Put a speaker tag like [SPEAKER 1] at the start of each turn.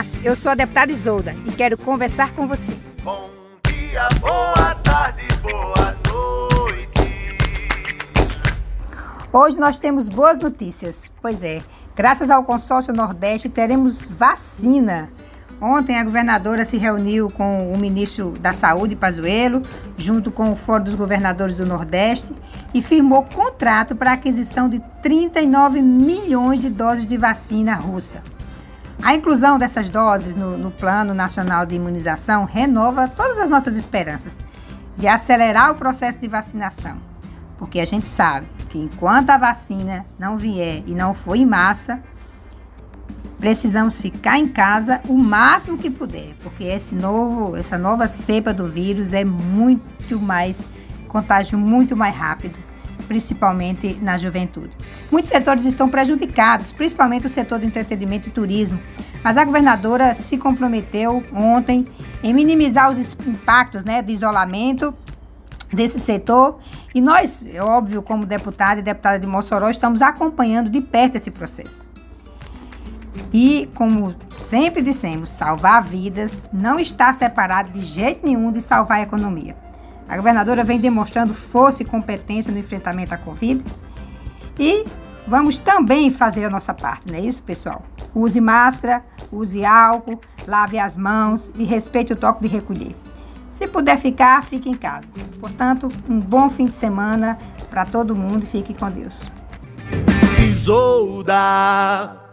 [SPEAKER 1] Olá, eu sou a deputada Isolda e quero conversar com você.
[SPEAKER 2] Bom dia, boa tarde, boa noite.
[SPEAKER 1] Hoje nós temos boas notícias. Pois é, graças ao consórcio Nordeste teremos vacina. Ontem a governadora se reuniu com o ministro da Saúde, Pazuello, junto com o Fórum dos Governadores do Nordeste e firmou contrato para a aquisição de 39 milhões de doses de vacina russa. A inclusão dessas doses no, no, Plano Nacional de Imunização renova todas as nossas esperanças de acelerar o processo de vacinação, porque a gente sabe que enquanto a vacina não vier e não for em massa, precisamos ficar em casa o máximo que puder, porque esse novo, essa nova cepa do vírus é muito mais contágio muito mais rápido principalmente na juventude. Muitos setores estão prejudicados, principalmente o setor do entretenimento e turismo, mas a governadora se comprometeu ontem em minimizar os impactos né, do isolamento desse setor e nós, óbvio, como deputada e deputada de Mossoró, estamos acompanhando de perto esse processo. E, como sempre dissemos, salvar vidas não está separado de jeito nenhum de salvar a economia. A governadora vem demonstrando força e competência no enfrentamento à Covid. E vamos também fazer a nossa parte, não é isso, pessoal? Use máscara, use álcool, lave as mãos e respeite o toque de recolher. Se puder ficar, fique em casa. Portanto, um bom fim de semana para todo mundo e fique com Deus.
[SPEAKER 2] Isolda.